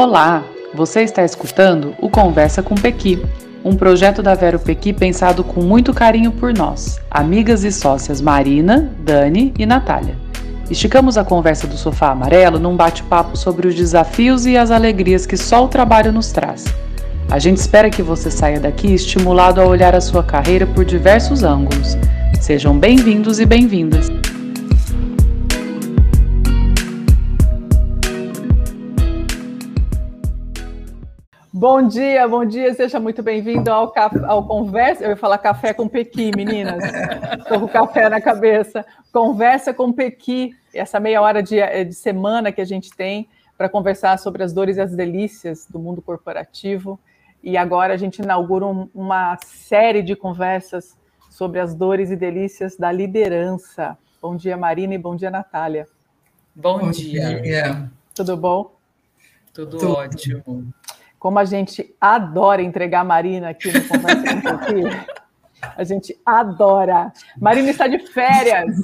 Olá, você está escutando o Conversa com Pequi, um projeto da Vero Pequi pensado com muito carinho por nós, amigas e sócias Marina, Dani e Natália. Esticamos a conversa do sofá amarelo num bate-papo sobre os desafios e as alegrias que só o trabalho nos traz. A gente espera que você saia daqui estimulado a olhar a sua carreira por diversos ângulos. Sejam bem-vindos e bem-vindas. Bom dia, bom dia, seja muito bem-vindo ao, ao Conversa. Eu ia falar café com Pequi, meninas. Estou com café na cabeça. Conversa com Pequi, essa meia hora de, de semana que a gente tem para conversar sobre as dores e as delícias do mundo corporativo. E agora a gente inaugura um, uma série de conversas sobre as dores e delícias da liderança. Bom dia, Marina, e bom dia, Natália. Bom, bom dia. dia. Tudo bom? Tudo, Tudo ótimo. Como a gente adora entregar a Marina aqui no Conversa com. A gente adora. Marina está de férias.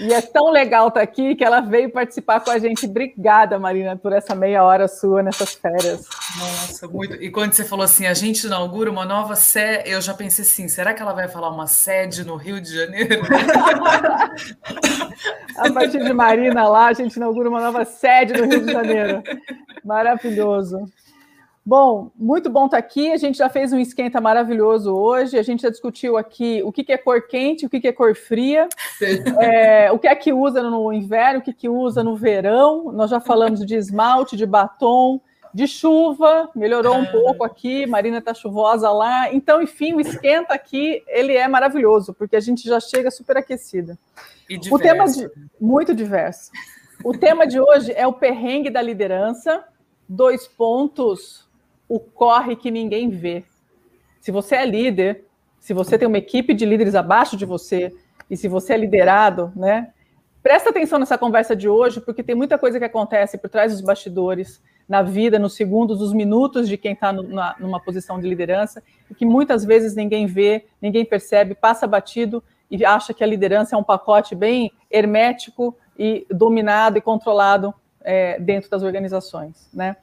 E é tão legal estar aqui que ela veio participar com a gente. Obrigada, Marina, por essa meia hora sua nessas férias. Nossa, muito. E quando você falou assim, a gente inaugura uma nova sede, eu já pensei assim, será que ela vai falar uma sede no Rio de Janeiro? a partir de Marina lá, a gente inaugura uma nova sede no Rio de Janeiro. Maravilhoso. Bom, muito bom estar aqui. A gente já fez um esquenta maravilhoso hoje. A gente já discutiu aqui o que é cor quente, o que é cor fria, é, o que é que usa no inverno, o que, que usa no verão. Nós já falamos de esmalte, de batom, de chuva, melhorou um pouco aqui. Marina está chuvosa lá. Então, enfim, o esquenta aqui ele é maravilhoso porque a gente já chega super aquecida. E diverso. O tema de, muito diverso. O tema de hoje é o perrengue da liderança. Dois pontos o corre que ninguém vê. Se você é líder, se você tem uma equipe de líderes abaixo de você, e se você é liderado, né? Presta atenção nessa conversa de hoje, porque tem muita coisa que acontece por trás dos bastidores, na vida, nos segundos, nos minutos de quem está numa posição de liderança, e que muitas vezes ninguém vê, ninguém percebe, passa batido e acha que a liderança é um pacote bem hermético e dominado e controlado é, dentro das organizações, né?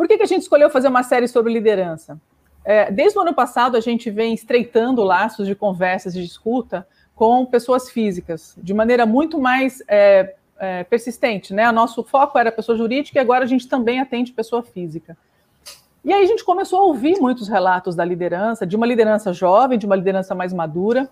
Por que, que a gente escolheu fazer uma série sobre liderança? É, desde o ano passado, a gente vem estreitando laços de conversas e de escuta com pessoas físicas, de maneira muito mais é, é, persistente. Né? O nosso foco era pessoa jurídica e agora a gente também atende pessoa física. E aí a gente começou a ouvir muitos relatos da liderança, de uma liderança jovem, de uma liderança mais madura,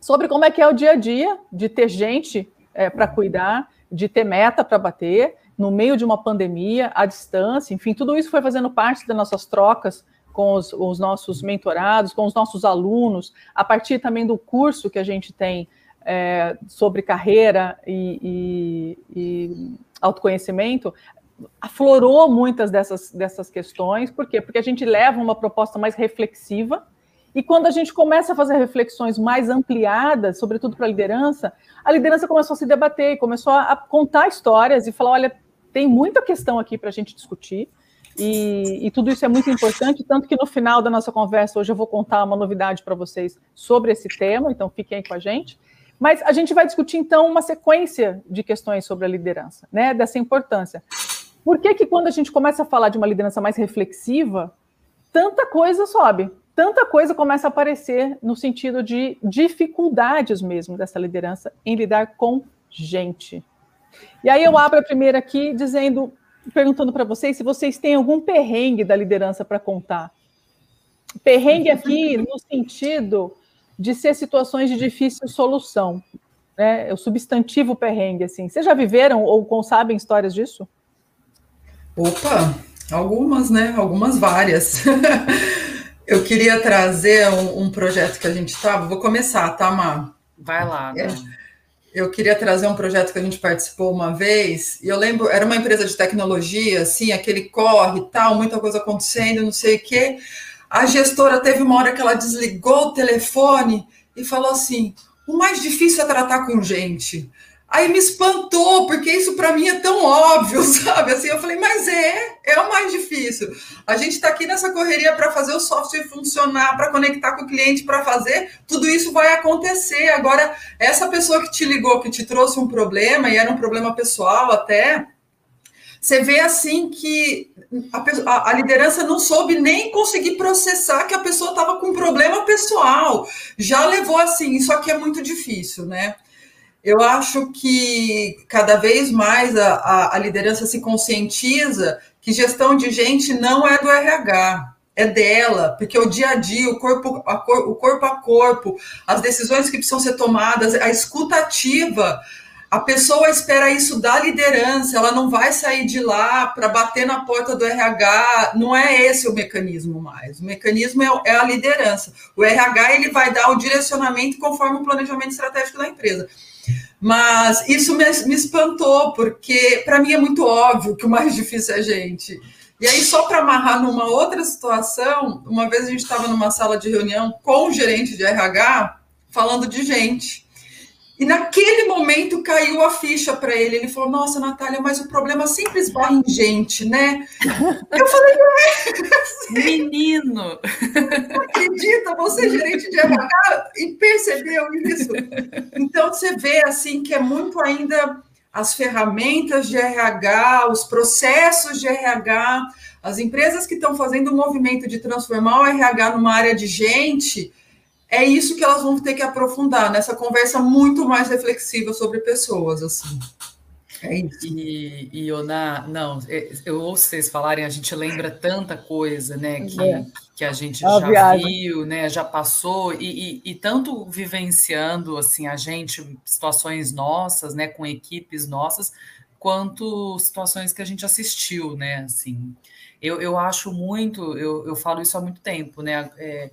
sobre como é que é o dia a dia de ter gente é, para cuidar, de ter meta para bater, no meio de uma pandemia, à distância, enfim, tudo isso foi fazendo parte das nossas trocas com os, os, nossos mentorados, com os nossos alunos, a partir também do curso que a gente tem é, sobre carreira e, e, e, autoconhecimento, aflorou muitas dessas, dessas questões, por quê? Porque a gente leva uma proposta mais reflexiva, e quando a gente começa a fazer reflexões mais ampliadas, sobretudo para a liderança, a liderança começou a se debater, começou a contar histórias e falar: olha, tem muita questão aqui para a gente discutir. E, e, tudo isso é muito importante, tanto que no final da nossa conversa hoje eu vou contar uma novidade para vocês sobre esse tema, então fiquem aí com a gente. Mas a gente vai discutir então uma sequência de questões sobre a liderança, né? Dessa importância. Por que que quando a gente começa a falar de uma liderança mais reflexiva, tanta coisa sobe, tanta coisa começa a aparecer no sentido de dificuldades mesmo dessa liderança em lidar com gente, e aí eu abro a primeira aqui dizendo, perguntando para vocês se vocês têm algum perrengue da liderança para contar. Perrengue aqui no sentido de ser situações de difícil solução. Né? O substantivo perrengue, assim. Vocês já viveram ou sabem histórias disso? Opa, algumas, né? Algumas várias. Eu queria trazer um, um projeto que a gente estava. Vou começar, tá, Má? Vai lá. Né? É eu queria trazer um projeto que a gente participou uma vez, e eu lembro, era uma empresa de tecnologia, assim, aquele corre tal, muita coisa acontecendo, não sei o quê. A gestora teve uma hora que ela desligou o telefone e falou assim: o mais difícil é tratar com gente. Aí me espantou, porque isso para mim é tão óbvio, sabe? Assim, eu falei, mas é, é o mais difícil. A gente está aqui nessa correria para fazer o software funcionar, para conectar com o cliente, para fazer, tudo isso vai acontecer. Agora, essa pessoa que te ligou, que te trouxe um problema, e era um problema pessoal até, Você vê assim que a, a, liderança não soube nem conseguir processar que a pessoa estava com um problema pessoal. Já levou assim, isso aqui é muito difícil, né? Eu acho que cada vez mais a, a, a liderança se conscientiza que gestão de gente não é do RH, é dela, porque o dia a dia, o corpo a, cor, o corpo a corpo, as decisões que precisam ser tomadas, a escutativa a pessoa espera isso da liderança, ela não vai sair de lá para bater na porta do RH, não é esse o mecanismo mais. O mecanismo é, é, a liderança. O RH ele vai dar o direcionamento conforme o planejamento estratégico da empresa. Mas isso me, me espantou, porque para mim é muito óbvio que o mais difícil é a gente. E aí, só para amarrar numa outra situação, uma vez a gente estava numa sala de reunião com o gerente de RH, falando de gente. E naquele momento caiu a ficha para ele. Ele falou: Nossa, Natália, mas o problema sempre esbarra em gente, né? Eu falei: é. Menino! Não acredita, você, gerente de RH, e percebeu isso? Então, você vê assim que é muito ainda as ferramentas de RH, os processos de RH, as empresas que estão fazendo o movimento de transformar o RH numa área de gente é isso que elas vão ter que aprofundar nessa conversa muito mais reflexiva sobre pessoas, assim. É isso. E, e Ona, não, é, eu ouço vocês falarem, a gente lembra tanta coisa, né, que, é. que a gente a já viagem. viu, né, já passou, e, e, e, tanto vivenciando, assim, a gente, situações nossas, né, com equipes nossas, quanto situações que a gente assistiu, né, assim. Eu, eu acho muito, eu, eu falo isso há muito tempo, né, é,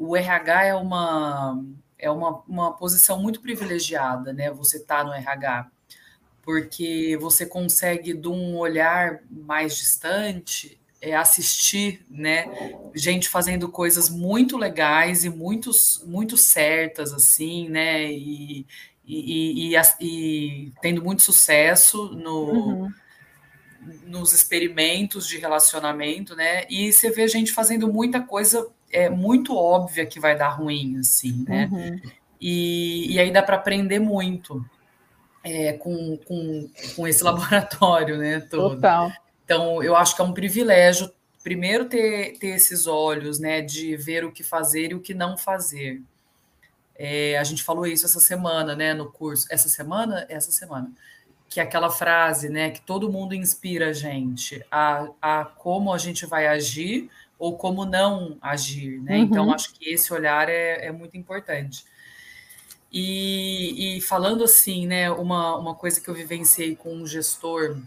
o RH é uma é uma, uma posição muito privilegiada, né? Você está no RH, porque você consegue, de um olhar mais distante, é, assistir, né? Gente fazendo coisas muito legais e muito, muito certas, assim, né? E, e, e, e, e tendo muito sucesso no, uhum. nos experimentos de relacionamento, né? E você vê gente fazendo muita coisa é muito óbvia que vai dar ruim, assim, né? Uhum. E, e aí dá para aprender muito é, com, com, com esse laboratório, né? Todo. Total. Então, eu acho que é um privilégio, primeiro, ter, ter esses olhos, né? De ver o que fazer e o que não fazer. É, a gente falou isso essa semana, né? No curso. Essa semana? Essa semana. Que é aquela frase, né? Que todo mundo inspira a gente a, a como a gente vai agir ou como não agir, né? Uhum. Então, acho que esse olhar é, é muito importante. E, e, falando assim, né, uma, uma coisa que eu vivenciei com um gestor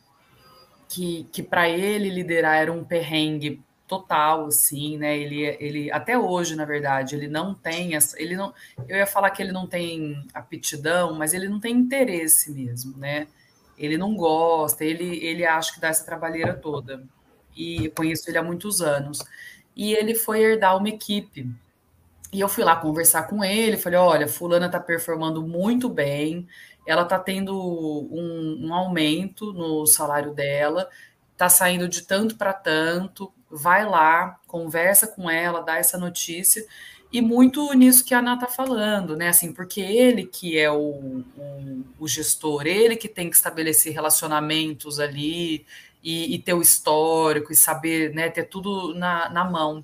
que, que para ele liderar era um perrengue total, assim, né? Ele, ele até hoje, na verdade, ele não tem essa, ele não, eu ia falar que ele não tem aptidão, mas ele não tem interesse mesmo, né? Ele não gosta, ele, ele acha que dá essa trabalheira toda e conheço ele há muitos anos. E ele foi herdar uma equipe. E eu fui lá conversar com ele, falei: olha, fulana está performando muito bem, ela está tendo um, um, aumento no salário dela, está saindo de tanto para tanto, vai lá, conversa com ela, dá essa notícia. E muito nisso que a Ana está falando, né? Assim, porque ele que é o, o, o gestor, ele que tem que estabelecer relacionamentos ali, e, e, ter o histórico e saber, né, ter tudo na, na mão.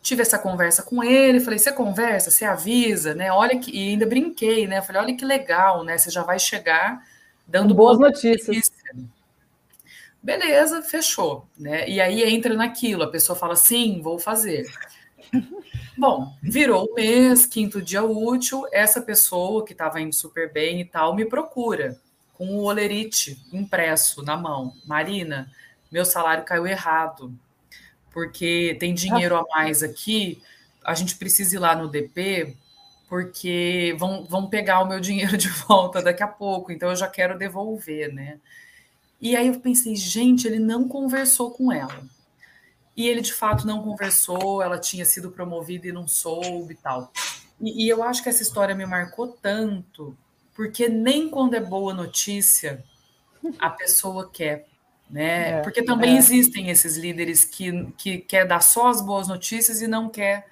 Tive essa conversa com ele, falei, você conversa, você avisa, né? Olha que. E ainda brinquei, né? Falei, olha que legal, né? Você já vai chegar dando boas notícias. notícias. Beleza, fechou. Né? E aí entra naquilo, a pessoa fala, sim, vou fazer. Bom, virou o mês, quinto dia útil, essa pessoa que estava indo super bem e tal me procura com o olerite impresso na mão. Marina, meu salário caiu errado, porque tem dinheiro a mais aqui, a gente precisa ir lá no DP, porque vão, vão pegar o meu dinheiro de volta daqui a pouco, então eu já quero devolver, né? E aí eu pensei, gente, ele não conversou com ela. E ele de fato não conversou, ela tinha sido promovida e não soube e tal. E, e eu acho que essa história me marcou tanto, porque nem quando é boa notícia a pessoa quer, né? É, porque também é. existem esses líderes que, que quer dar só as boas notícias e não quer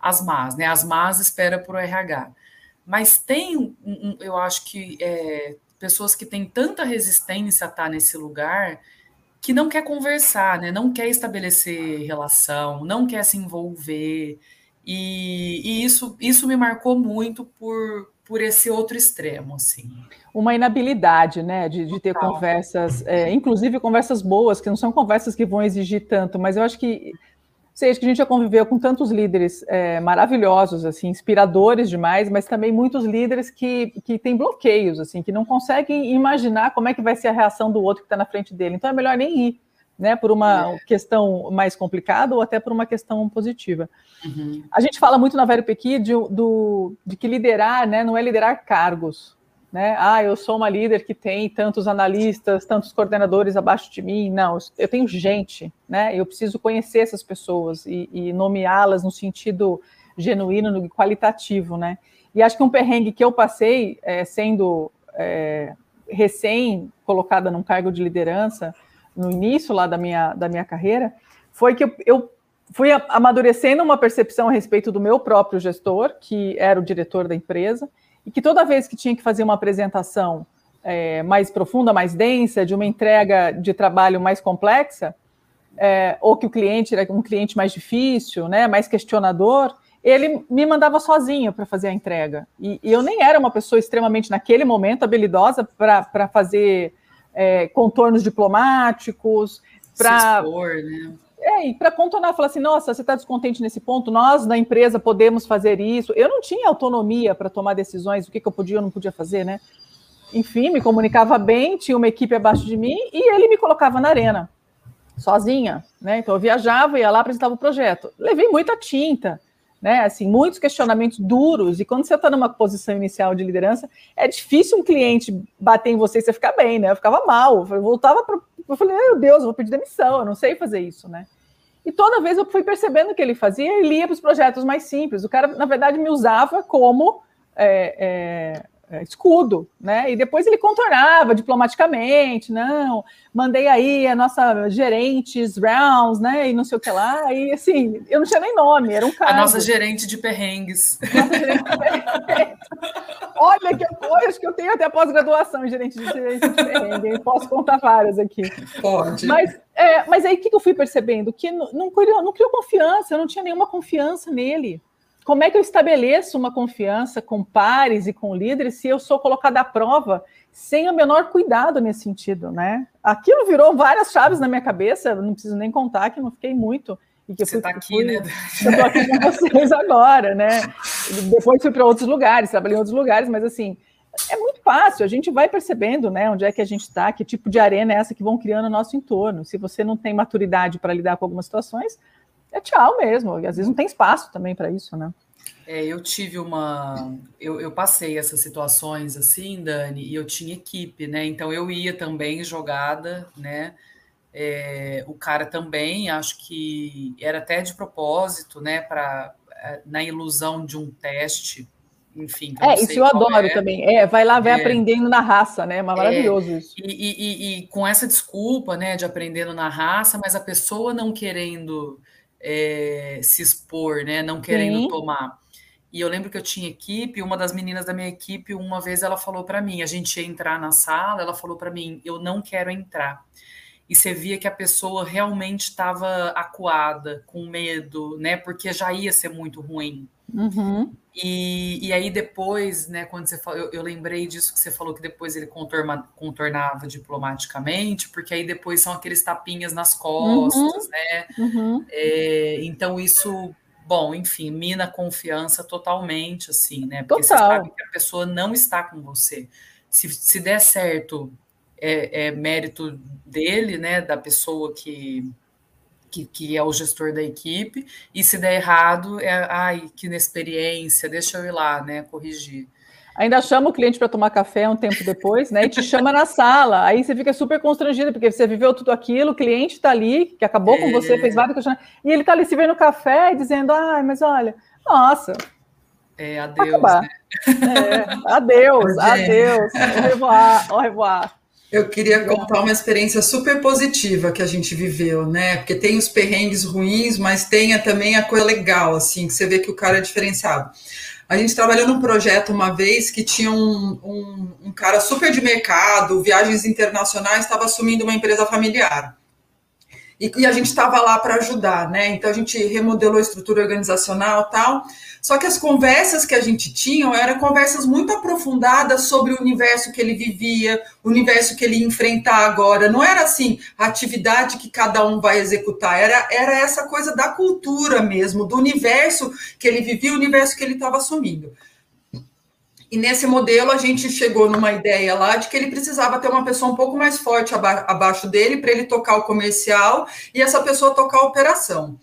as más, né? As más espera por RH. Mas tem, um, um, eu acho que é, pessoas que têm tanta resistência a estar nesse lugar que não quer conversar, né? Não quer estabelecer relação, não quer se envolver. E, e isso, isso me marcou muito por, por esse outro extremo, assim. Uma inabilidade, né, de, de ter conversas, é, inclusive conversas boas, que não são conversas que vão exigir tanto, mas eu acho que sei que a gente já conviveu com tantos líderes é, maravilhosos, assim, inspiradores demais, mas também muitos líderes que, que têm bloqueios, assim, que não conseguem imaginar como é que vai ser a reação do outro que está na frente dele. Então é melhor nem ir, né, por uma é. questão mais complicada ou até por uma questão positiva. Uhum. A gente fala muito na Velho Pequi de, do, de que liderar, né, não é liderar cargos, né? Ah, eu sou uma líder que tem tantos analistas, tantos coordenadores abaixo de mim. Não, eu tenho gente, né? Eu preciso conhecer essas pessoas e, e nomeá-las no sentido genuíno, no qualitativo, né? E acho que um perrengue que eu passei, é, sendo é, recém colocada num cargo de liderança, no início lá da minha, da minha carreira, foi que eu, eu fui amadurecendo uma percepção a respeito do meu próprio gestor, que era o diretor da empresa, e que toda vez que tinha que fazer uma apresentação é, mais profunda, mais densa, de uma entrega de trabalho mais complexa, é, ou que o cliente era um cliente mais difícil, né, mais questionador, ele me mandava sozinho para fazer a entrega. E, e, eu nem era uma pessoa extremamente, naquele momento, habilidosa para fazer é, contornos diplomáticos, para. Né? É, e para contornar, falar assim, nossa, você está descontente nesse ponto, nós na empresa podemos fazer isso. Eu não tinha autonomia para tomar decisões, o que, que eu podia ou não podia fazer, né? Enfim, me comunicava bem, tinha uma equipe abaixo de mim e ele me colocava na arena, sozinha, né? Então eu viajava, ia lá, apresentava o projeto. Levei muita tinta, né? Assim, muitos questionamentos duros. E quando você está numa posição inicial de liderança, é difícil um cliente bater em você e você ficar bem, né? Eu ficava mal, eu voltava para eu falei, meu Deus, eu vou pedir demissão, eu não sei fazer isso, né? E toda vez eu fui percebendo o que ele fazia, ele ia para os projetos mais simples. O cara, na verdade, me usava como é, é, escudo, né? E depois ele contornava diplomaticamente, não, mandei aí a nossa gerentes rounds, né? E não sei o que lá, e assim, eu não tinha nem nome, era um cara. A nossa gerente de perrengues. Gerente de perrengues. Olha, que eu, acho que eu tenho até pós-graduação em gerente de, gerente de perrengue, posso contar várias aqui. Pode. Mas, é, mas aí o que eu fui percebendo? Que não, não, criou, não criou confiança, eu não tinha nenhuma confiança nele como é que eu estabeleço uma confiança com pares e com líderes se eu sou colocada à prova sem o menor cuidado nesse sentido, né? Aquilo virou várias chaves na minha cabeça, não preciso nem contar que não fiquei muito. E que Você está aqui, fui, né? Eu estou aqui com vocês agora, né? Depois fui para outros lugares, trabalhei em outros lugares, mas assim, é muito fácil, a gente vai percebendo, né, onde é que a gente está, que tipo de arena é essa que vão criando no nosso entorno. Se você não tem maturidade para lidar com algumas situações, é tchau mesmo. E às vezes não tem espaço também para isso, né? É, eu tive uma. Eu, eu, passei essas situações assim, Dani, e eu tinha equipe, né? Então eu ia também jogada, né? É, o cara também, acho que era até de propósito, né? Para é, na ilusão de um teste, enfim. É, isso eu adoro é. também. É, vai lá, vai é. aprendendo na raça, né? É maravilhoso isso. E, e, e, com essa desculpa, né, de aprendendo na raça, mas a pessoa não querendo é, se expor, né? Não querendo Sim. tomar. E eu lembro que eu tinha equipe, uma das meninas da minha equipe, uma vez ela falou para mim, a gente ia entrar na sala, ela falou para mim, eu não quero entrar. E você via que a pessoa realmente estava acuada, com medo, né? Porque já ia ser muito ruim. Uhum. E, e aí depois, né, quando você falou, eu, eu, lembrei disso que você falou que depois ele contorna, contornava diplomaticamente, porque aí depois são aqueles tapinhas nas costas, uhum. né? Uhum. É, então isso, bom, enfim, mina a confiança totalmente, assim, né? Porque Total. você sabe que a pessoa não está com você. Se, se der certo, é, é mérito dele, né? Da pessoa que que, que, é o gestor da equipe, e se der errado, é ai, que inexperiência, deixa eu ir lá, né, corrigir. Ainda chama o cliente para tomar café um tempo depois, né? E te chama na sala. Aí você fica super constrangido, porque você viveu tudo aquilo, o cliente está ali, que acabou é. com você, fez vários questionamentos, e ele está ali se vendo no café e dizendo, ai, mas olha, nossa. É, adeus. Né? É, adeus, adeus. Au revoir, au revoir. Eu queria contar uma experiência super positiva que a gente viveu, né? Porque tem os perrengues ruins, mas tem também a coisa legal, assim, que você vê que o cara é diferenciado. A gente trabalhou num projeto uma vez que tinha um, um, um cara super de mercado, viagens internacionais, estava assumindo uma empresa familiar. E, e a gente estava lá para ajudar, né? Então a gente remodelou a estrutura organizacional tal. Só que as conversas que a gente tinha eram conversas muito aprofundadas sobre o universo que ele vivia, o universo que ele ia enfrentar agora. Não era assim a atividade que cada um vai executar, era, era essa coisa da cultura mesmo, do universo que ele vivia, o universo que ele estava assumindo. E nesse modelo a gente chegou numa ideia lá de que ele precisava ter uma pessoa um pouco mais forte aba abaixo dele para ele tocar o comercial e essa pessoa tocar a operação.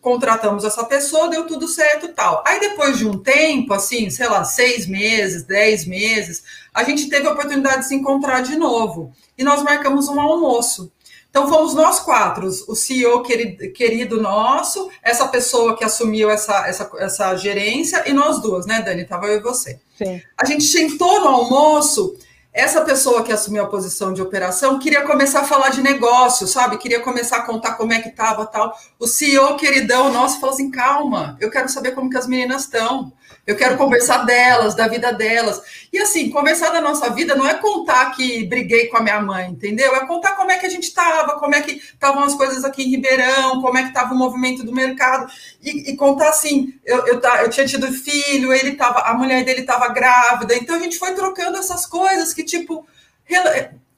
Contratamos essa pessoa, deu tudo certo tal. Aí depois de um tempo, assim, sei lá, seis meses, dez meses, a gente teve a oportunidade de se encontrar de novo. E nós marcamos um almoço. Então, fomos nós quatro, o CEO querido, nosso, essa pessoa que assumiu essa, essa, essa gerência, e nós duas, né, Dani? Tava eu e você. Sim. A gente sentou no almoço essa pessoa que assumiu a posição de operação queria começar a falar de negócio, sabe? Queria começar a contar como é que estava tal. O CEO queridão nosso falou assim: calma, eu quero saber como que as meninas estão. Eu quero conversar delas, da vida delas. E assim, conversar da nossa vida não é contar que briguei com a minha mãe, entendeu? É contar como é que a gente estava, como é que estavam as coisas aqui em Ribeirão, como é que estava o movimento do mercado. E, e contar assim, eu, eu, eu, tinha tido filho, ele tava, a mulher dele estava grávida. Então a gente foi trocando essas coisas que, tipo,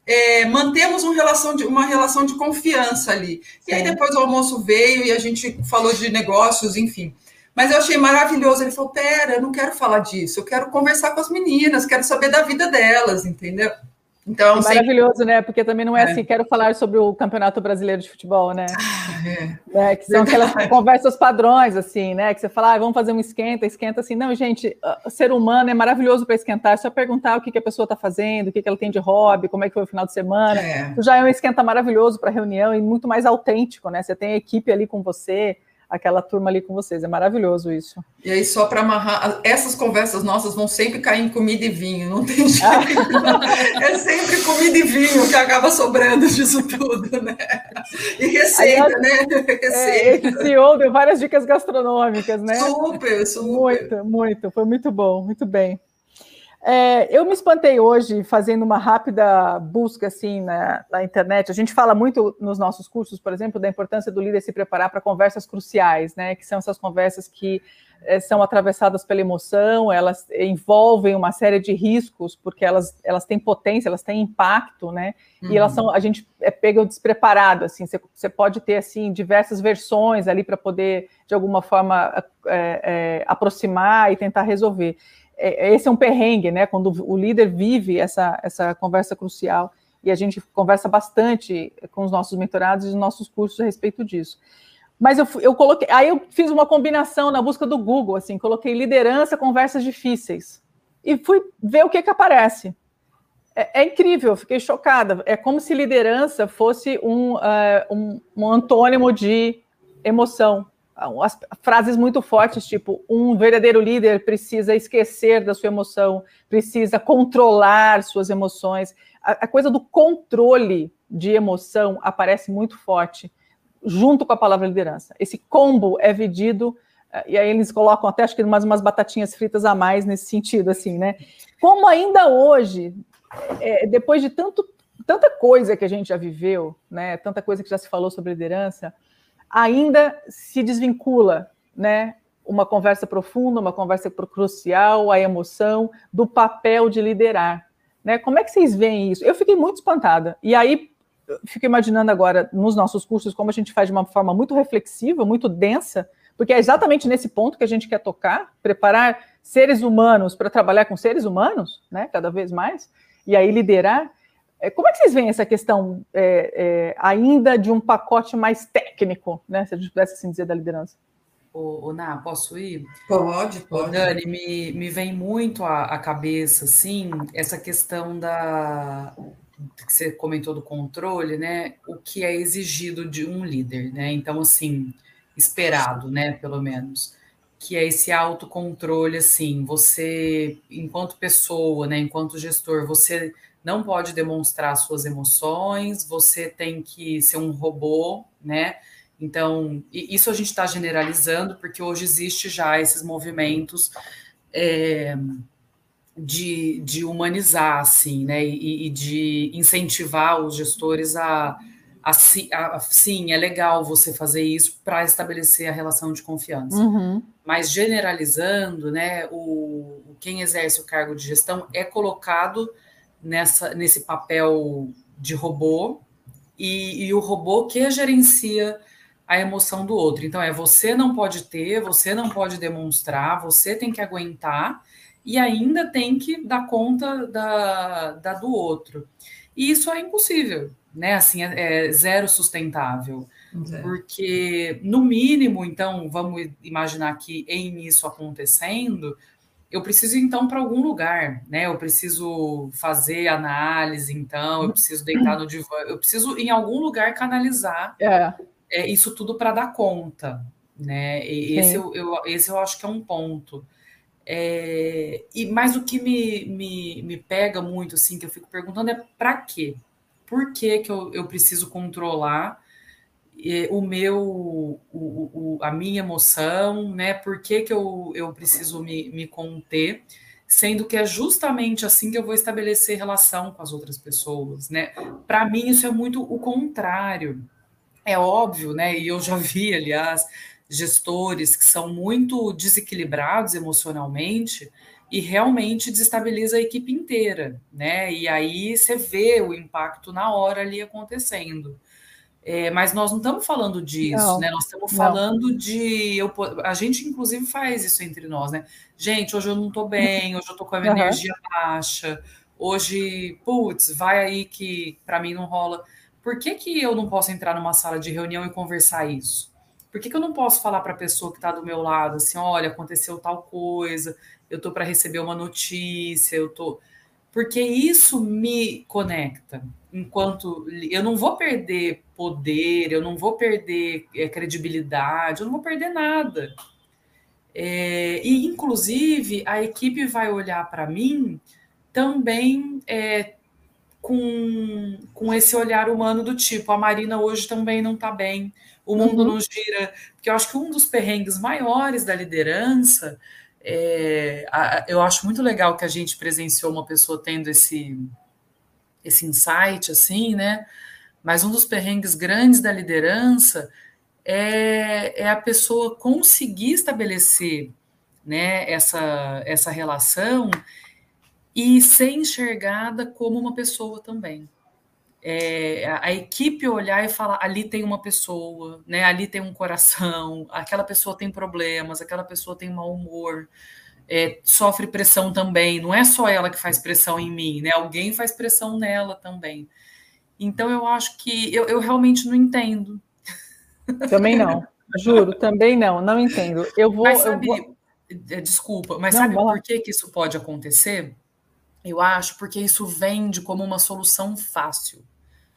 é, mantemos uma relação, de, uma relação de confiança ali. E aí depois o almoço veio e a gente falou de negócios, enfim. Mas eu achei maravilhoso. Ele falou: Pera, eu não quero falar disso, eu quero conversar com as meninas, quero saber da vida delas, entendeu? Então, é maravilhoso, né? Porque também não é, é, assim, quero falar sobre o Campeonato Brasileiro de Futebol, né? Ah, é. é que são aquelas conversas padrões, assim, né? Que você fala, ah, vamos fazer um esquenta, esquenta assim. Não, gente, o ser humano é maravilhoso para esquentar, é só perguntar o que, que a pessoa está fazendo, o que, que ela tem de hobby, como é que foi o final de semana. É. Já é um esquenta maravilhoso para reunião e muito mais autêntico, né? Você tem a equipe ali com você, aquela turma ali com vocês. É maravilhoso isso. E aí, só para amarrar, essas conversas nossas vão sempre cair em comida e vinho, não tem jeito. Ah. é sempre comida e vinho que acaba sobrando disso tudo, né? E receita, aí, né? Receita. É, esse CEO deu várias dicas gastronômicas, né? Super, super. Muito, muito. Foi muito bom, muito bem. É, eu me espantei hoje fazendo uma rápida busca assim na, na, internet. A gente fala muito nos nossos cursos, por exemplo, da importância do líder se preparar para conversas cruciais, né? Que são essas conversas que é, são atravessadas pela emoção, elas envolvem uma série de riscos, porque elas, elas têm potência, elas têm impacto, né? Uhum. E elas são, a gente é pega despreparado, assim, você, você pode ter assim diversas versões ali para poder de alguma forma é, é, aproximar e tentar resolver. É, esse é um perrengue, né? Quando o líder vive essa, essa conversa crucial e a gente conversa bastante com os nossos mentorados e os nossos cursos a respeito disso. Mas eu, eu coloquei, aí eu fiz uma combinação na busca do Google, assim, coloquei liderança, conversas difíceis e fui ver o que que aparece. É, é incrível, fiquei chocada. É como se liderança fosse um, uh, um, um antônimo de emoção, as frases muito fortes, tipo, um verdadeiro líder precisa esquecer da sua emoção, precisa controlar suas emoções. A, a, coisa do controle de emoção aparece muito forte, junto com a palavra liderança. Esse combo é vendido, eh, e aí eles colocam até, acho que umas, umas batatinhas fritas a mais nesse sentido, assim, né? Como ainda hoje, é, depois de tanto, tanta coisa que a gente já viveu, né? Tanta coisa que já se falou sobre liderança, ainda se desvincula, né? Uma conversa profunda, uma conversa crucial, a emoção do papel de liderar, né? Como é que vocês veem isso? Eu fiquei muito espantada. E aí fico imaginando agora nos nossos cursos como a gente faz de uma forma muito reflexiva, muito densa, porque é exatamente nesse ponto que a gente quer tocar, preparar seres humanos para trabalhar com seres humanos, né? Cada vez mais, e aí liderar. É, como é que vocês veem essa questão é, é, ainda de um pacote mais técnico, né? Se a gente pudesse assim dizer da liderança. Ô, Ná, posso ir? Pode, pode. Dani, me, me vem muito à, à cabeça, assim, essa questão da que você comentou do controle, né? O que é exigido de um líder, né? Então, assim, esperado, né? Pelo menos que é esse autocontrole, assim, você, enquanto pessoa, né, enquanto gestor, você não pode demonstrar suas emoções, você tem que ser um robô, né? Então, isso a gente está generalizando, porque hoje existe já esses movimentos é, de, de humanizar, assim, né? E, e, de incentivar os gestores a, assim, sim, é legal você fazer isso para estabelecer a relação de confiança. Uhum. Mas generalizando, né, o, quem exerce o cargo de gestão é colocado nessa, nesse papel de robô e, e o robô que gerencia a emoção do outro. Então, é você não pode ter, você não pode demonstrar, você tem que aguentar e ainda tem que dar conta da, da do outro. E isso é impossível, né? Assim, é, é zero sustentável. É. Porque, no mínimo, então, vamos imaginar que em isso acontecendo, eu preciso então para algum lugar, né? Eu preciso fazer análise, então, eu preciso deitar no divã, eu preciso em algum lugar canalizar é é, isso tudo para dar conta, né? E esse eu, eu, esse eu acho que é um ponto. É, e mas o que me, me, me pega muito, assim, que eu fico perguntando é para quê? Por que, que eu, eu preciso controlar o meu, o, o, a minha emoção, né? Por que, que eu, eu preciso me, me conter? Sendo que é justamente assim que eu vou estabelecer relação com as outras pessoas, né? Para mim, isso é muito o contrário é óbvio, né? E eu já vi, aliás, gestores que são muito desequilibrados emocionalmente e realmente desestabiliza a equipe inteira, né? E aí você vê o impacto na hora ali acontecendo. É, mas nós não estamos falando disso, não, né? Nós estamos falando de. Eu, a gente, inclusive, faz isso entre nós, né? Gente, hoje eu não estou bem, hoje eu estou com a minha uhum. energia baixa, hoje, putz, vai aí que para mim não rola. Por que, que eu não posso entrar numa sala de reunião e conversar isso? Por que, que eu não posso falar para a pessoa que está do meu lado assim, olha, aconteceu tal coisa, eu estou para receber uma notícia, eu tô. Porque isso me conecta. Enquanto eu não vou perder poder, eu não vou perder é, credibilidade, eu não vou perder nada. É, e, inclusive, a equipe vai olhar para mim também é, com, com esse olhar humano do tipo, a Marina hoje também não está bem, o mundo uhum. não gira. Porque eu acho que um dos perrengues maiores da liderança, é, a, eu acho muito legal que a gente presenciou uma pessoa tendo esse, esse insight, assim, né? Mas um dos perrengues grandes da liderança é, é a pessoa conseguir estabelecer né, essa, essa relação e ser enxergada como uma pessoa também. É, a, equipe olhar e falar: ali tem uma pessoa, né? ali tem um coração, aquela pessoa tem problemas, aquela pessoa tem mau humor. É, sofre pressão também. Não é só ela que faz pressão em mim, né? Alguém faz pressão nela também. Então eu acho que eu, eu realmente não entendo. Também não, juro, também não, não entendo. Eu vou. Mas sabe, eu vou... É, desculpa, mas não, sabe por que, que isso pode acontecer? Eu acho porque isso vende como uma solução fácil.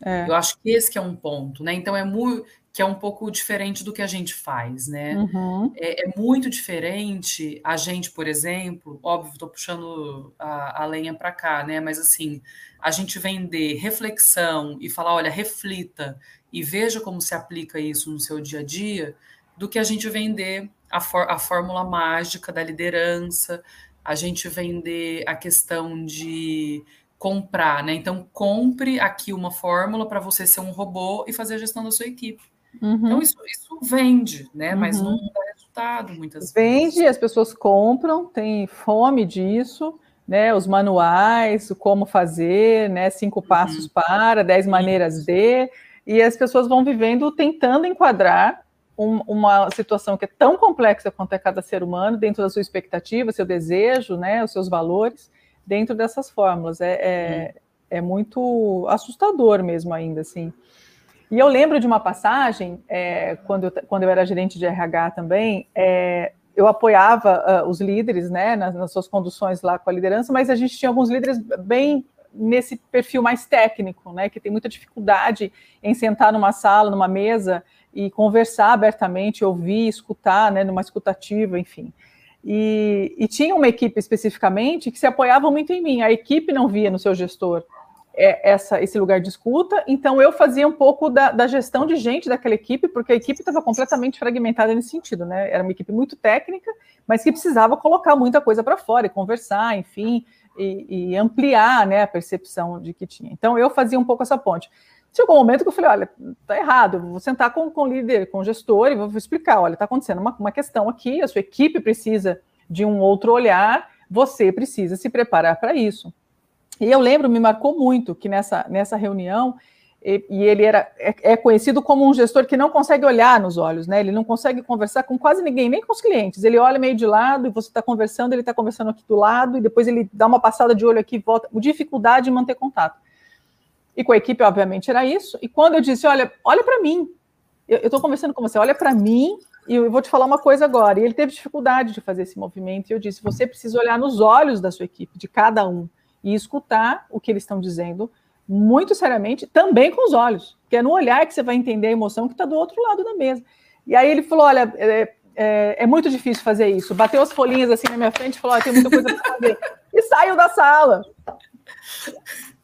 É. Eu acho que esse que é um ponto, né? Então é muito que é um pouco diferente do que a gente faz, né? Uhum. É, é, muito diferente a gente, por exemplo, óbvio, estou puxando a, a lenha para cá, né? Mas assim, a gente vender reflexão e falar, olha, reflita e veja como se aplica isso no seu dia a dia, do que a gente vender a, for, a fórmula mágica da liderança, a gente vender a questão de comprar, né? Então, compre aqui uma fórmula para você ser um robô e fazer a gestão da sua equipe. Uhum. Então, isso, isso vende, né? Uhum. Mas não dá resultado muitas vende, vezes. Vende, as pessoas compram, tem fome disso, né? Os manuais, o como fazer, né? Cinco uhum. passos uhum. para, dez maneiras de, e as pessoas vão vivendo tentando enquadrar um, uma situação que é tão complexa quanto é cada ser humano, dentro da sua expectativa, seu desejo, né, os seus valores, dentro dessas fórmulas. É, é, é muito assustador mesmo ainda, assim. E eu lembro de uma passagem, é, quando, eu, quando eu era gerente de RH também, é, eu apoiava uh, os líderes, né, nas, nas, suas conduções lá com a liderança, mas a gente tinha alguns líderes bem nesse perfil mais técnico, né, que tem muita dificuldade em sentar numa sala, numa mesa e conversar abertamente, ouvir, escutar, né, numa escutativa, enfim. E, e, tinha uma equipe especificamente que se apoiava muito em mim. A equipe não via no seu gestor é, essa, esse lugar de escuta, então eu fazia um pouco da, da gestão de gente daquela equipe, porque a equipe estava completamente fragmentada nesse sentido, né? Era uma equipe muito técnica, mas que precisava colocar muita coisa para fora e conversar, enfim, e, e ampliar né, a percepção de que tinha. Então eu fazia um pouco essa ponte. Chegou um momento que eu falei, olha, tá errado, vou sentar com, com o líder, com o gestor e vou explicar, olha, está acontecendo uma, uma questão aqui, a sua equipe precisa de um outro olhar, você precisa se preparar para isso. E eu lembro, me marcou muito que nessa, nessa reunião, e, e ele era, é, é, conhecido como um gestor que não consegue olhar nos olhos, né? Ele não consegue conversar com quase ninguém, nem com os clientes. Ele olha meio de lado e você está conversando, ele está conversando aqui do lado, e depois ele dá uma passada de olho aqui e volta. Dificuldade em manter contato. E com a equipe, obviamente, era isso. E quando eu disse, olha, olha para mim, eu estou conversando com você, olha para mim e eu vou te falar uma coisa agora. E ele teve dificuldade de fazer esse movimento. E eu disse: você precisa olhar nos olhos da sua equipe, de cada um, e escutar o que eles estão dizendo muito seriamente, também com os olhos, porque é no olhar que você vai entender a emoção que está do outro lado da mesa. E aí ele falou: olha, é, é, é, muito difícil fazer isso. Bateu as folhinhas assim na minha frente e falou: tem muita coisa para fazer. E saiu da sala.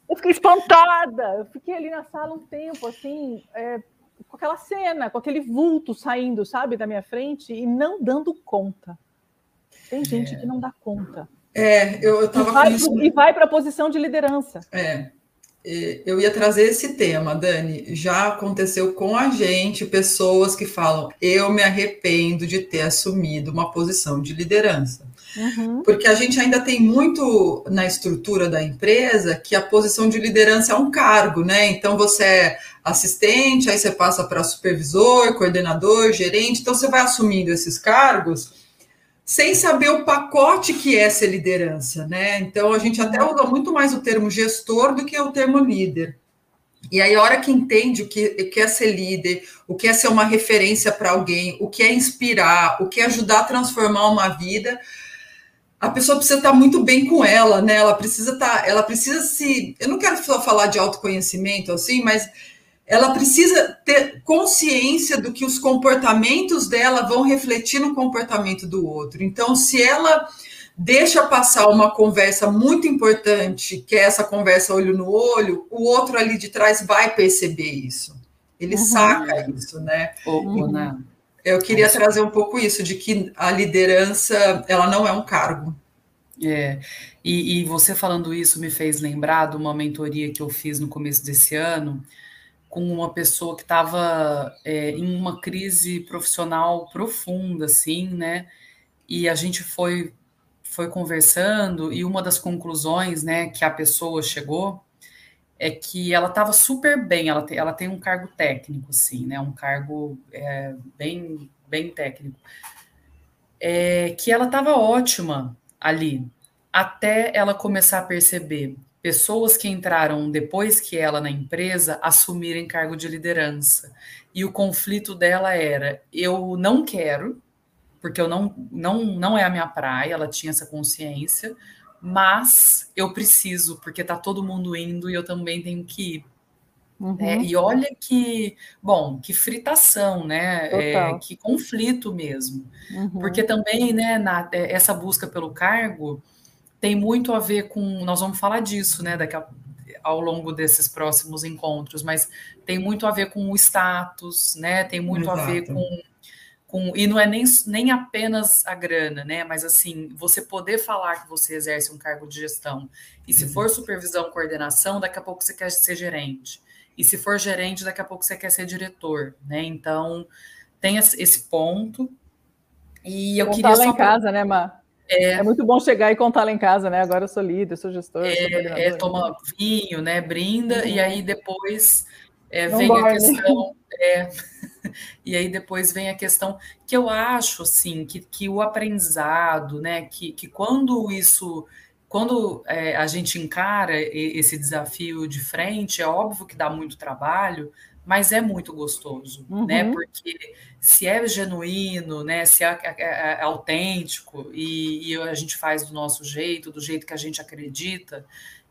Eu fiquei espantada. Eu fiquei ali na sala um tempo, assim, é, com aquela cena, com aquele vulto saindo, sabe, da minha frente e não dando conta. Tem gente é. que não dá conta. É, eu estava com isso. E vai para a posição de liderança. É. Eu ia trazer esse tema, Dani. Já aconteceu com a gente pessoas que falam: eu me arrependo de ter assumido uma posição de liderança. Uhum. Porque a gente ainda tem muito na estrutura da empresa que a posição de liderança é um cargo, né? Então você é assistente, aí você passa para supervisor, coordenador, gerente, então você vai assumindo esses cargos sem saber o pacote que é ser liderança, né? Então a gente até usa muito mais o termo gestor do que o termo líder. E aí, a hora que entende o que, o que é ser líder, o que é ser uma referência para alguém, o que é inspirar, o que é ajudar a transformar uma vida, a pessoa precisa estar muito bem com ela, né? Ela precisa estar, ela precisa se. Eu não quero só falar de autoconhecimento assim, mas ela precisa ter consciência do que os comportamentos dela vão refletir no comportamento do outro. Então, se ela deixa passar uma conversa muito importante, que é essa conversa olho no olho, o outro ali de trás vai perceber isso. Ele uhum. saca isso, né? Pouco, né? Eu queria trazer um pouco isso, de que a liderança, ela não é um cargo. É, e, e você falando isso me fez lembrar de uma mentoria que eu fiz no começo desse ano, com uma pessoa que estava é, em uma crise profissional profunda, assim, né? E a gente foi foi conversando e uma das conclusões, né, que a pessoa chegou é que ela estava super bem. Ela tem, ela tem um cargo técnico, assim, né? Um cargo é, bem bem técnico. É, que ela estava ótima ali, até ela começar a perceber pessoas que entraram depois que ela na empresa assumirem cargo de liderança. E o conflito dela era: eu não quero, porque eu não, não, não é a minha praia, ela tinha essa consciência, mas eu preciso, porque tá todo mundo indo e eu também tenho que ir. Uhum. É, e olha que, bom, que fritação, né? É, que conflito mesmo. Uhum. Porque também, né, na, é, essa busca pelo cargo, tem muito a ver com. Nós vamos falar disso, né, daqui a, ao longo desses próximos encontros, mas tem muito a ver com o status, né? Tem muito Exato. a ver com, com. E não é nem, nem apenas a grana, né? Mas assim, você poder falar que você exerce um cargo de gestão. E se for supervisão, coordenação, daqui a pouco você quer ser gerente. E se for gerente, daqui a pouco você quer ser diretor, né? Então, tem esse ponto. E eu Contar queria lá só... em casa, né, Mar? É, é, muito bom chegar e contar lá em casa, né? Agora eu sou líder, sou gestor. É, sou toma vinho, né? Brinda, uhum. e aí depois é, vem a questão. É, e aí depois vem a questão que eu acho assim que, que o aprendizado, né? Que, que quando isso. Quando é, a gente encara esse desafio de frente, é óbvio que dá muito trabalho, mas é muito gostoso, né? uhum. né? Porque se é genuíno, né? Se é, é, é, é autêntico e, e, a gente faz do nosso jeito, do jeito que a gente acredita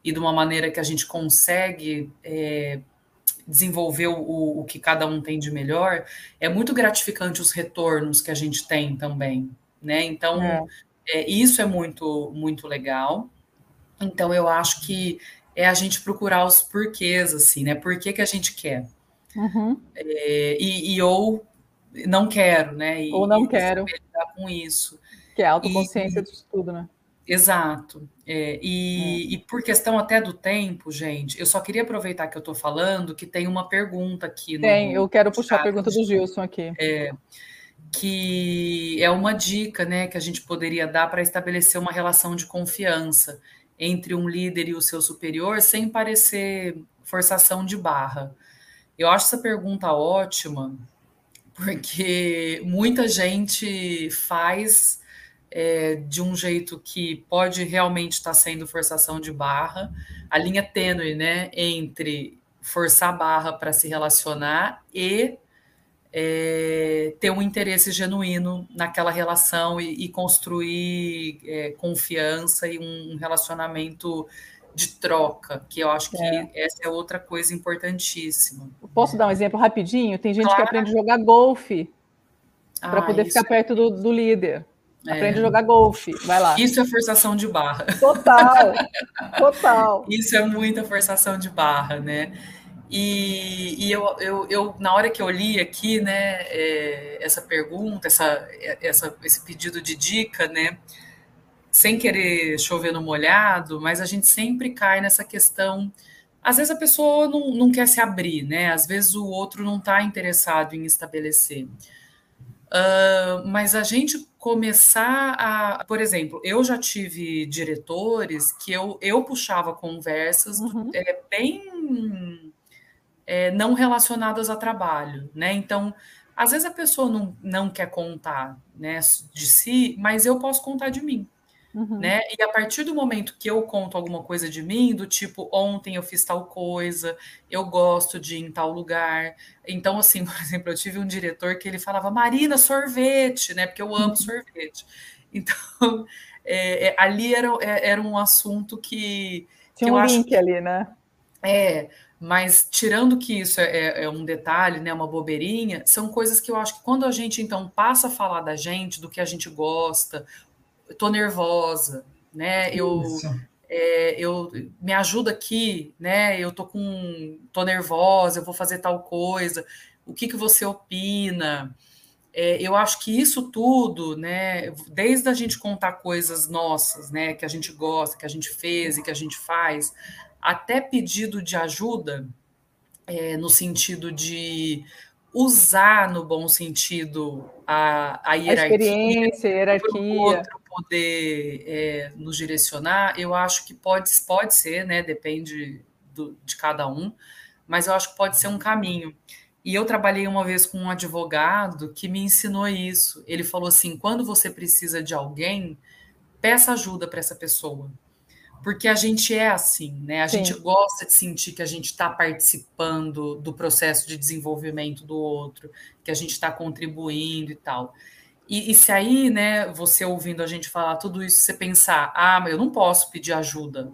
e de uma maneira que a gente consegue é, desenvolver o, o que cada um tem de melhor, é muito gratificante os retornos que a gente tem também, né? Então é. é isso é muito muito legal. Então eu acho que é a gente procurar os porquês, assim, né? Por que, que a gente quer? Uhum. É, e, e, ou não quero, né? E, ou não quero. lidar com isso. Que é a autoconsciência e, de tudo, né? Exato. É, e, é. e, por questão até do tempo, gente, eu só queria aproveitar que eu estou falando que tem uma pergunta aqui. Tem, eu quero puxar a pergunta do Gilson aqui. É, que é uma dica né, que a gente poderia dar para estabelecer uma relação de confiança entre um líder e o seu superior sem parecer forçação de barra. Eu acho essa pergunta ótima, porque muita gente faz é, de um jeito que pode realmente estar sendo forçação de barra, a linha tênue, né, entre forçar a barra para se relacionar e é, ter um interesse genuíno naquela relação e, e construir é, confiança e um relacionamento de troca, que eu acho que é. essa é outra coisa importantíssima. Posso dar um exemplo rapidinho? Tem gente claro. que aprende a jogar golfe para ah, poder ficar perto do, do líder. É. Aprende a jogar golfe, vai lá. Isso é forçação de barra. Total, total. Isso é muita forçação de barra, né? E, e eu, eu, eu, na hora que eu li aqui, né, é, essa pergunta, essa, essa, esse pedido de dica, né, sem querer chover no molhado, mas a gente sempre cai nessa questão. Às vezes a pessoa não, não quer se abrir, né? Às vezes o outro não está interessado em estabelecer. Uh, mas a gente começar a. Por exemplo, eu já tive diretores que eu, eu puxava conversas uhum. é, bem é, não relacionadas a trabalho, né? Então, às vezes a pessoa não, não quer contar né, de si, mas eu posso contar de mim. Uhum. Né? E a partir do momento que eu conto alguma coisa de mim, do tipo, ontem eu fiz tal coisa, eu gosto de ir em tal lugar. Então, assim, por exemplo, eu tive um diretor que ele falava, Marina, sorvete, né? Porque eu amo uhum. sorvete. Então, é, é, ali era, é, era um assunto que. Tinha que um link que, ali, né? É, mas tirando que isso é, é, é, um detalhe, né, uma bobeirinha, são coisas que eu acho que quando a gente então passa a falar da gente, do que a gente gosta, eu tô nervosa, né? Eu, é, eu me ajuda aqui, né? Eu tô com, tô nervosa, eu vou fazer tal coisa. O que que você opina? É, eu acho que isso tudo, né? Desde a gente contar coisas nossas, né? Que a gente gosta, que a gente fez e que a gente faz, até pedido de ajuda, é, no sentido de usar no bom sentido a, a hierarquia, a experiência, a hierarquia. outro poder é, nos direcionar, eu acho que pode, pode ser, né? Depende do, de cada um, mas eu acho que pode ser um caminho. E eu trabalhei uma vez com um advogado que me ensinou isso. Ele falou assim: quando você precisa de alguém, peça ajuda para essa pessoa porque a gente é assim, né? A Sim. gente gosta de sentir que a gente está participando do processo de desenvolvimento do outro, que a gente está contribuindo e tal. E, e, se aí, né, você ouvindo a gente falar tudo isso, você pensar, ah, mas eu não posso pedir ajuda,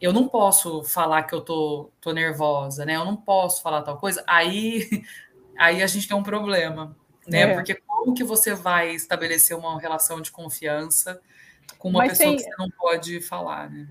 eu não posso falar que eu tô, tô nervosa, né? Eu não posso falar tal coisa, aí, aí a gente tem um problema, né? É. Porque como que você vai estabelecer uma relação de confiança? com uma Mas pessoa tem... que você não pode falar, né?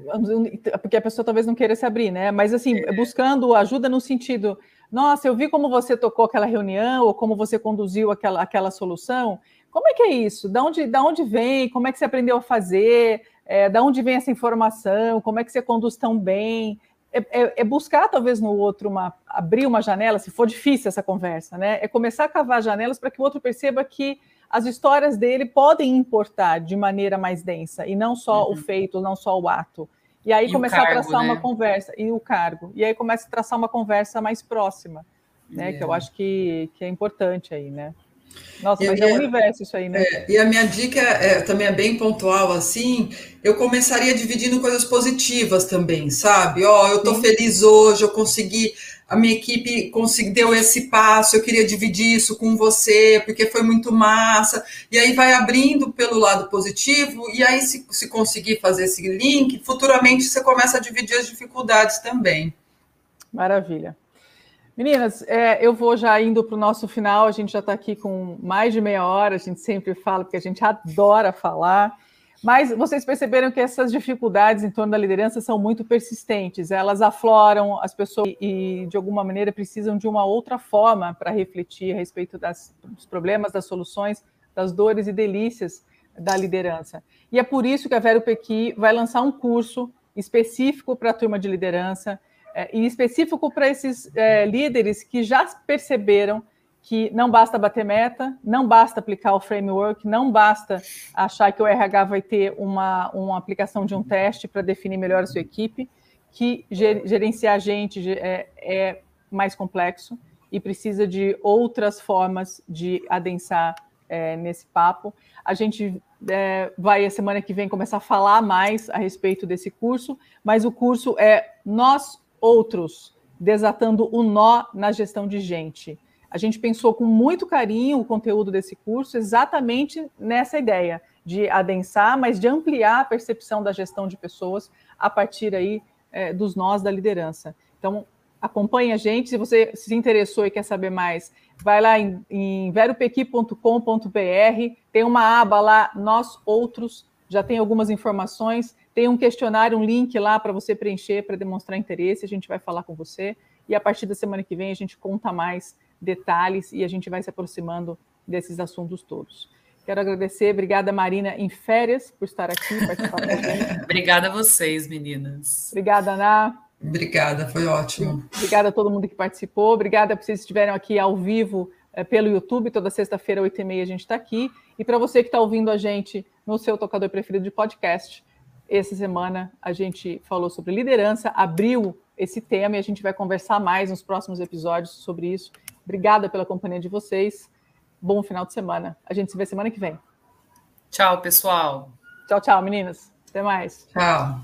Porque a pessoa talvez não queira se abrir, né? Mas assim, é. buscando ajuda no sentido, nossa, eu vi como você tocou aquela reunião, ou como você conduziu aquela, aquela solução. Como é que é isso? Da onde, da onde vem? Como é que você aprendeu a fazer? É, da onde vem essa informação? Como é que você conduz tão bem? É, é, é, buscar talvez no outro uma abrir uma janela, se for difícil essa conversa, né? É começar a cavar janelas para que o outro perceba que as histórias dele podem importar de maneira mais densa, e não só uhum. o feito, não só o ato. E aí e começar cargo, a traçar né? uma conversa, e o cargo. E aí começa a traçar uma conversa mais próxima, né? É. Que eu acho que, que é importante aí, né? Nossa, mas e, é um universo isso aí, né? É, e a minha dica é, também é bem pontual, assim, eu começaria dividindo coisas positivas também, sabe? Ó, oh, eu tô Sim. feliz hoje, eu consegui a minha equipe conseguiu, deu esse passo, eu queria dividir isso com você, porque foi muito massa. E aí vai abrindo pelo lado positivo, e aí, se, se conseguir fazer esse link, futuramente você começa a dividir as dificuldades também. Maravilha. Meninas, é, eu vou já indo para o nosso final, a gente já está aqui com mais de meia hora, a gente sempre fala, porque a gente adora falar. Mas vocês perceberam que essas dificuldades em torno da liderança são muito persistentes, elas afloram as pessoas e, de alguma maneira, precisam de uma outra forma para refletir a respeito das, dos problemas, das soluções, das dores e delícias da liderança. E é por isso que a Vero Pequi vai lançar um curso específico para a turma de liderança, é, e específico para esses é, líderes que já perceberam que não basta bater meta, não basta aplicar o framework, não basta achar que o RH vai ter uma, uma aplicação de um teste para definir melhor a sua equipe, que gerenciar gente é, é mais complexo e precisa de outras formas de adensar é, nesse papo. A gente é, vai a semana que vem começar a falar mais a respeito desse curso, mas o curso é Nós Outros, desatando o nó na gestão de gente. A gente pensou com muito carinho o conteúdo desse curso exatamente nessa ideia de adensar, mas de ampliar a percepção da gestão de pessoas a partir aí é, dos nós da liderança. Então, acompanhe a gente. Se você se interessou e quer saber mais, vai lá em, em veropequi.com.br, tem uma aba lá, Nós Outros, já tem algumas informações, tem um questionário, um link lá para você preencher para demonstrar interesse, a gente vai falar com você. E a partir da semana que vem a gente conta mais detalhes e a gente vai se aproximando desses assuntos todos. Quero agradecer, obrigada Marina em férias por estar aqui. obrigada a vocês, meninas. Obrigada, Ana. Obrigada, foi ótimo. Obrigada a todo mundo que participou. Obrigada por vocês estiverem aqui ao vivo é, pelo YouTube. Toda sexta-feira, 8h30, a gente está aqui. E para você que está ouvindo a gente no seu tocador preferido de podcast, essa semana a gente falou sobre liderança, abriu esse tema e a gente vai conversar mais nos próximos episódios sobre isso. Obrigada pela companhia de vocês. Bom final de semana. A gente se vê semana que vem. Tchau, pessoal. Tchau, tchau, meninas. Até mais. Tchau.